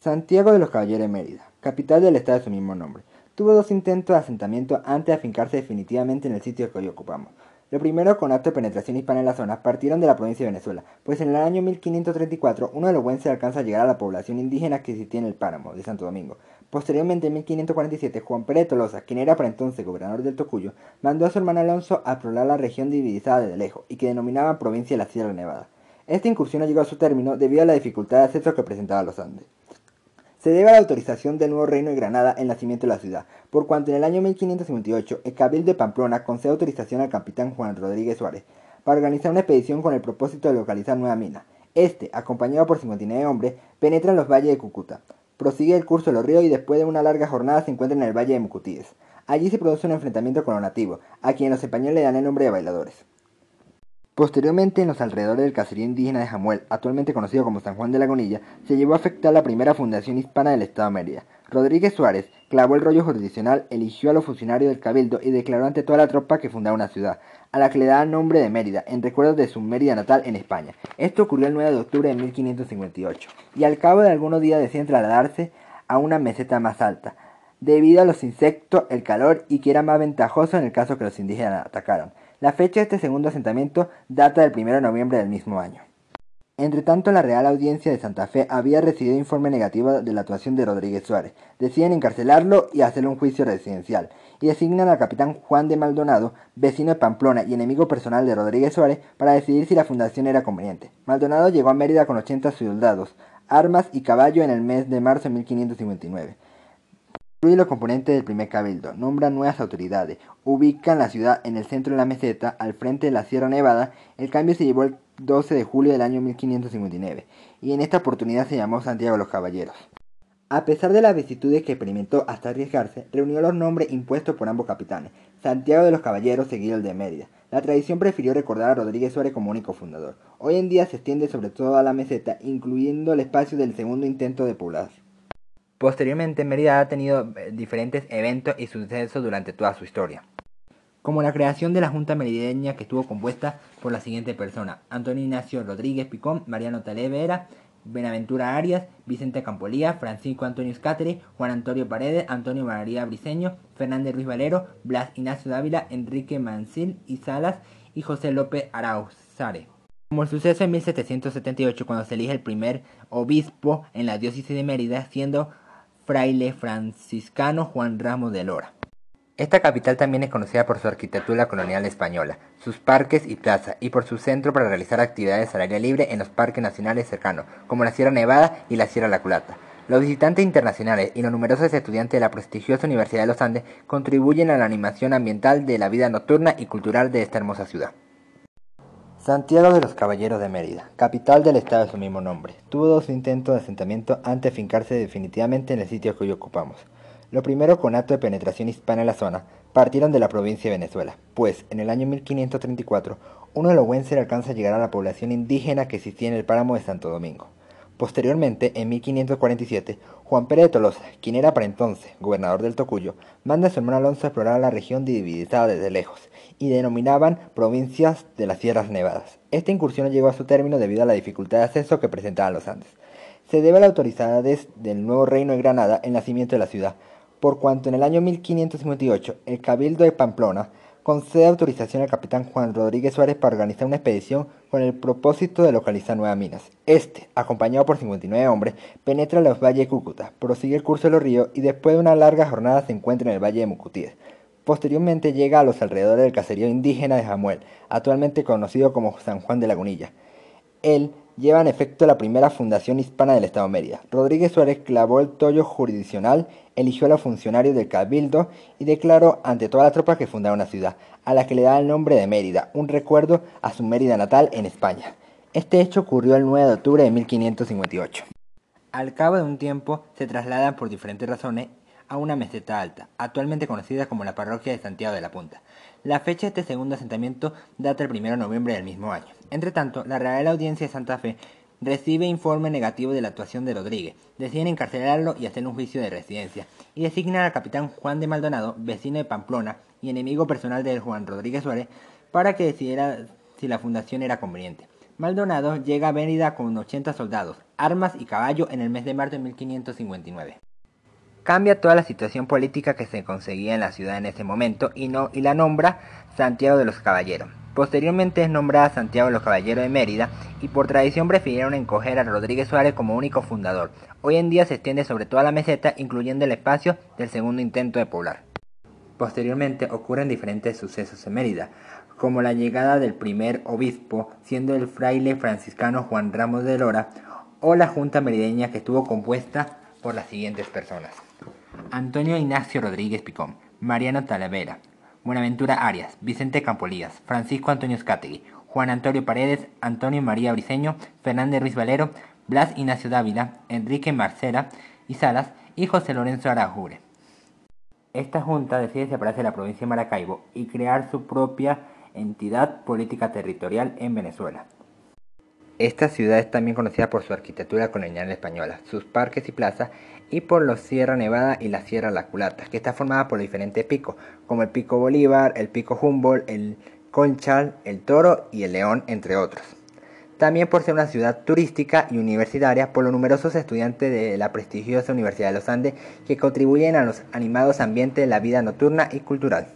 Santiago de los Caballeros de Mérida, capital del estado de su mismo nombre, tuvo dos intentos de asentamiento antes de afincarse definitivamente en el sitio que hoy ocupamos. Lo primero, con acto de penetración hispana en la zona, partieron de la provincia de Venezuela, pues en el año 1534 uno de los buenses alcanza a llegar a la población indígena que existía en el páramo de Santo Domingo. Posteriormente, en 1547, Juan Pérez Tolosa, quien era para entonces gobernador del Tocuyo, mandó a su hermano Alonso a explorar la región dividida desde lejos y que denominaban provincia de la Sierra Nevada. Esta incursión no llegó a su término debido a la dificultad de acceso que presentaba los Andes se debe a la autorización del nuevo reino de Granada el nacimiento de la ciudad, por cuanto en el año 1558 el Cabildo de Pamplona concede autorización al capitán Juan Rodríguez Suárez para organizar una expedición con el propósito de localizar nueva mina. Este, acompañado por 59 hombres, penetra en los valles de Cúcuta, prosigue el curso de los ríos y después de una larga jornada se encuentra en el valle de Mucutíes. Allí se produce un enfrentamiento con los nativos, a quienes los españoles le dan el nombre de bailadores. Posteriormente, en los alrededores del caserío indígena de Jamuel, actualmente conocido como San Juan de la Gonilla, se llevó a afectar la primera fundación hispana del Estado de Mérida. Rodríguez Suárez clavó el rollo jurisdiccional, eligió a los funcionarios del cabildo y declaró ante toda la tropa que fundaba una ciudad, a la que le daba nombre de Mérida, en recuerdo de su Mérida natal en España. Esto ocurrió el 9 de octubre de 1558, y al cabo de algunos días deciden trasladarse a una meseta más alta, debido a los insectos, el calor y que era más ventajoso en el caso que los indígenas atacaran. La fecha de este segundo asentamiento data del 1 de noviembre del mismo año. Entretanto, la Real Audiencia de Santa Fe había recibido informe negativo de la actuación de Rodríguez Suárez. Deciden encarcelarlo y hacerle un juicio residencial, y designan al capitán Juan de Maldonado, vecino de Pamplona y enemigo personal de Rodríguez Suárez, para decidir si la fundación era conveniente. Maldonado llegó a Mérida con 80 soldados, armas y caballo en el mes de marzo de 1559. Incluye los componentes del primer cabildo, nombra nuevas autoridades, ubican la ciudad en el centro de la meseta, al frente de la Sierra Nevada. El cambio se llevó el 12 de julio del año 1559, y en esta oportunidad se llamó Santiago de los Caballeros. A pesar de las vicisitudes que experimentó hasta arriesgarse, reunió los nombres impuestos por ambos capitanes, Santiago de los Caballeros seguido el de Mérida. La tradición prefirió recordar a Rodríguez Suárez como único fundador. Hoy en día se extiende sobre toda la meseta, incluyendo el espacio del segundo intento de población. Posteriormente, Mérida ha tenido eh, diferentes eventos y sucesos durante toda su historia, como la creación de la Junta Merideña que estuvo compuesta por la siguiente persona: Antonio Ignacio Rodríguez Picón, Mariano Talevera, Benaventura Arias, Vicente Campolía, Francisco Antonio Escátere, Juan Antonio Paredes, Antonio María Briceño, Fernández Ruiz Valero, Blas Ignacio Dávila, Enrique Mancil y Salas y José López Arauzare. Como el suceso en 1778 cuando se elige el primer obispo en la diócesis de Mérida, siendo fraile franciscano Juan Ramos de Lora. Esta capital también es conocida por su arquitectura colonial española, sus parques y plazas, y por su centro para realizar actividades al aire libre en los parques nacionales cercanos, como la Sierra Nevada y la Sierra La Culata. Los visitantes internacionales y los numerosos estudiantes de la prestigiosa Universidad de los Andes contribuyen a la animación ambiental de la vida nocturna y cultural de esta hermosa ciudad. Santiago de los Caballeros de Mérida, capital del estado de su mismo nombre, tuvo dos intentos de asentamiento antes de fincarse definitivamente en el sitio que hoy ocupamos. Lo primero con acto de penetración hispana en la zona, partieron de la provincia de Venezuela, pues en el año 1534 uno de los Wenser alcanza a llegar a la población indígena que existía en el páramo de Santo Domingo. Posteriormente, en 1547, Juan Pérez de Tolosa, quien era para entonces gobernador del Tocuyo, manda a su hermano Alonso a explorar la región dividida desde lejos, y denominaban provincias de las Sierras Nevadas. Esta incursión no llegó a su término debido a la dificultad de acceso que presentaban los Andes. Se debe a la autoridad del nuevo reino de Granada el nacimiento de la ciudad, por cuanto en el año 1558 el Cabildo de Pamplona concede autorización al capitán Juan Rodríguez Suárez para organizar una expedición con el propósito de localizar nuevas minas. Este, acompañado por 59 hombres, penetra los valles de Cúcuta, prosigue el curso de los ríos y después de una larga jornada se encuentra en el valle de Mucutíes. Posteriormente llega a los alrededores del caserío indígena de Jamuel, actualmente conocido como San Juan de Lagunilla. Él lleva en efecto la primera fundación hispana del Estado Mérida. Rodríguez Suárez clavó el tollo jurisdiccional, eligió a los funcionarios del Cabildo y declaró ante toda la tropa que fundaba una ciudad, a la que le da el nombre de Mérida, un recuerdo a su Mérida natal en España. Este hecho ocurrió el 9 de octubre de 1558. Al cabo de un tiempo se trasladan por diferentes razones a una meseta alta, actualmente conocida como la parroquia de Santiago de la Punta. La fecha de este segundo asentamiento data el 1 de noviembre del mismo año. Entre tanto, la Real Audiencia de Santa Fe recibe informe negativo de la actuación de Rodríguez, deciden encarcelarlo y hacer un juicio de residencia, y designan al capitán Juan de Maldonado, vecino de Pamplona y enemigo personal de Juan Rodríguez Suárez, para que decidiera si la fundación era conveniente. Maldonado llega a Mérida con 80 soldados, armas y caballo en el mes de marzo de 1559. Cambia toda la situación política que se conseguía en la ciudad en ese momento y, no, y la nombra Santiago de los Caballeros. Posteriormente es nombrada Santiago de los Caballeros de Mérida y por tradición prefirieron encoger a Rodríguez Suárez como único fundador. Hoy en día se extiende sobre toda la meseta, incluyendo el espacio del segundo intento de poblar. Posteriormente ocurren diferentes sucesos en Mérida como la llegada del primer obispo, siendo el fraile franciscano Juan Ramos de Lora, o la junta merideña que estuvo compuesta por las siguientes personas. Antonio Ignacio Rodríguez Picón, Mariano Talavera, Buenaventura Arias, Vicente Campolías, Francisco Antonio Scategui, Juan Antonio Paredes, Antonio María Briceño, Fernández Ruiz Valero, Blas Ignacio Dávila, Enrique Marcela y Salas y José Lorenzo Arajure. Esta junta decide separarse de la provincia de Maracaibo y crear su propia entidad política territorial en Venezuela. Esta ciudad es también conocida por su arquitectura colonial española, sus parques y plazas, y por la Sierra Nevada y la Sierra La Culata, que está formada por diferentes picos, como el Pico Bolívar, el Pico Humboldt, el Conchal, el Toro y el León, entre otros. También por ser una ciudad turística y universitaria por los numerosos estudiantes de la prestigiosa Universidad de los Andes que contribuyen a los animados ambientes de la vida nocturna y cultural.